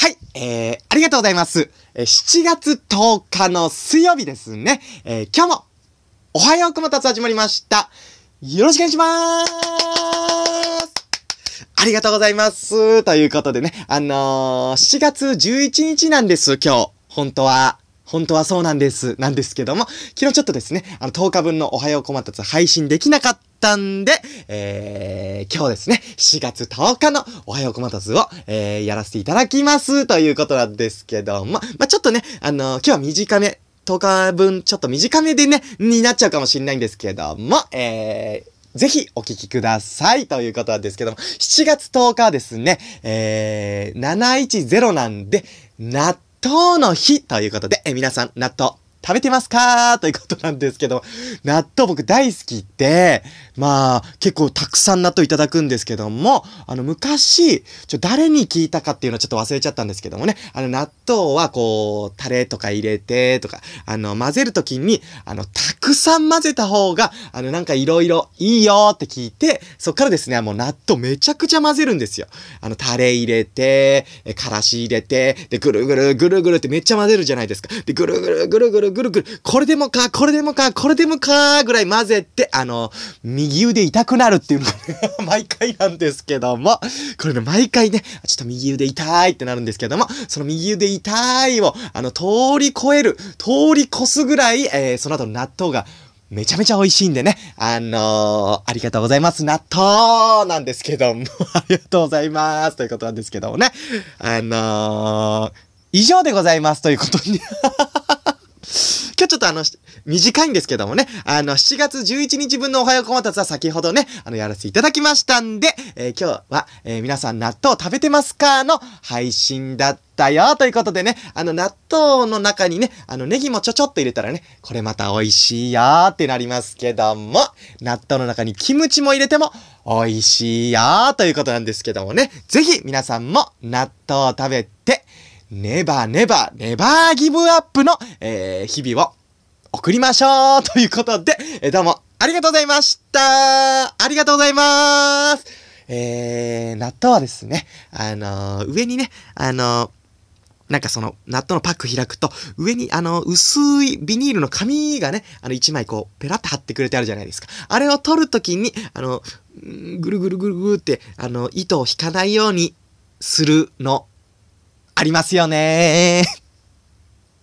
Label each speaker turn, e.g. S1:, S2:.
S1: はい、えー、ありがとうございます。え、7月10日の水曜日ですね。えー、今日も、おはようくもたつ始まりました。よろしくお願いしまーすありがとうございます。ということでね、あのー、7月11日なんです、今日。本当は。本当はそうなんです。なんですけども、昨日ちょっとですね、あの、10日分のおはようこまたつ配信できなかったんで、えー、今日ですね、4月10日のおはようこまたつを、えー、やらせていただきますということなんですけども、まあ、ちょっとね、あの今日は短め、10日分ちょっと短めでね、になっちゃうかもしれないんですけども、えー、ぜひお聞きくださいということなんですけども、7月10日はですね、えー、710なんで、納豆の日ということで、え皆さん納豆。食べてますかということなんですけど、納豆僕大好きで、まあ、結構たくさん納豆いただくんですけども、あの、昔、ちょ、誰に聞いたかっていうのはちょっと忘れちゃったんですけどもね、あの、納豆はこう、タレとか入れて、とか、あの、混ぜるときに、あの、たくさん混ぜた方が、あの、なんかいろいろいいよって聞いて、そっからですね、もう納豆めちゃくちゃ混ぜるんですよ。あの、タレ入れて、え、からし入れて、で、ぐるぐるぐるぐるってめっちゃ混ぜるじゃないですか。で、ぐるぐるぐるぐるぐるぐる、これでもか、これでもか、これでもか、ぐらい混ぜて、あの、右腕痛くなるっていうのが、毎回なんですけども、これね、毎回ね、ちょっと右腕痛いってなるんですけども、その右腕痛いを、あの、通り越える、通り越すぐらい、えー、その後の納豆が、めちゃめちゃ美味しいんでね。あのー、ありがとうございます。納豆なんですけども、ありがとうございます。ということなんですけどもね。あのー、以上でございます。ということにちょっとあの、短いんですけどもね、あの、7月11日分のおはようこまたつは先ほどね、あの、やらせていただきましたんで、えー、今日は、えー、皆さん納豆食べてますかの配信だったよということでね、あの、納豆の中にね、あの、ネギもちょちょっと入れたらね、これまた美味しいよってなりますけども、納豆の中にキムチも入れても美味しいよということなんですけどもね、ぜひ皆さんも納豆を食べて、ネバネバ、ネバーギブアップの、えー、日々を送りましょうということで、え、どうもありがとうございました。ありがとうございます。えー、納豆はですね、あのー、上にね、あのーなんかその納豆のパック開くと、上にあの薄いビニールの紙がね、あの一枚こうペラッと貼ってくれてあるじゃないですか。あれを取るときに、あの、ぐるぐるぐるぐるって、あの、糸を引かないようにするのありますよね。ー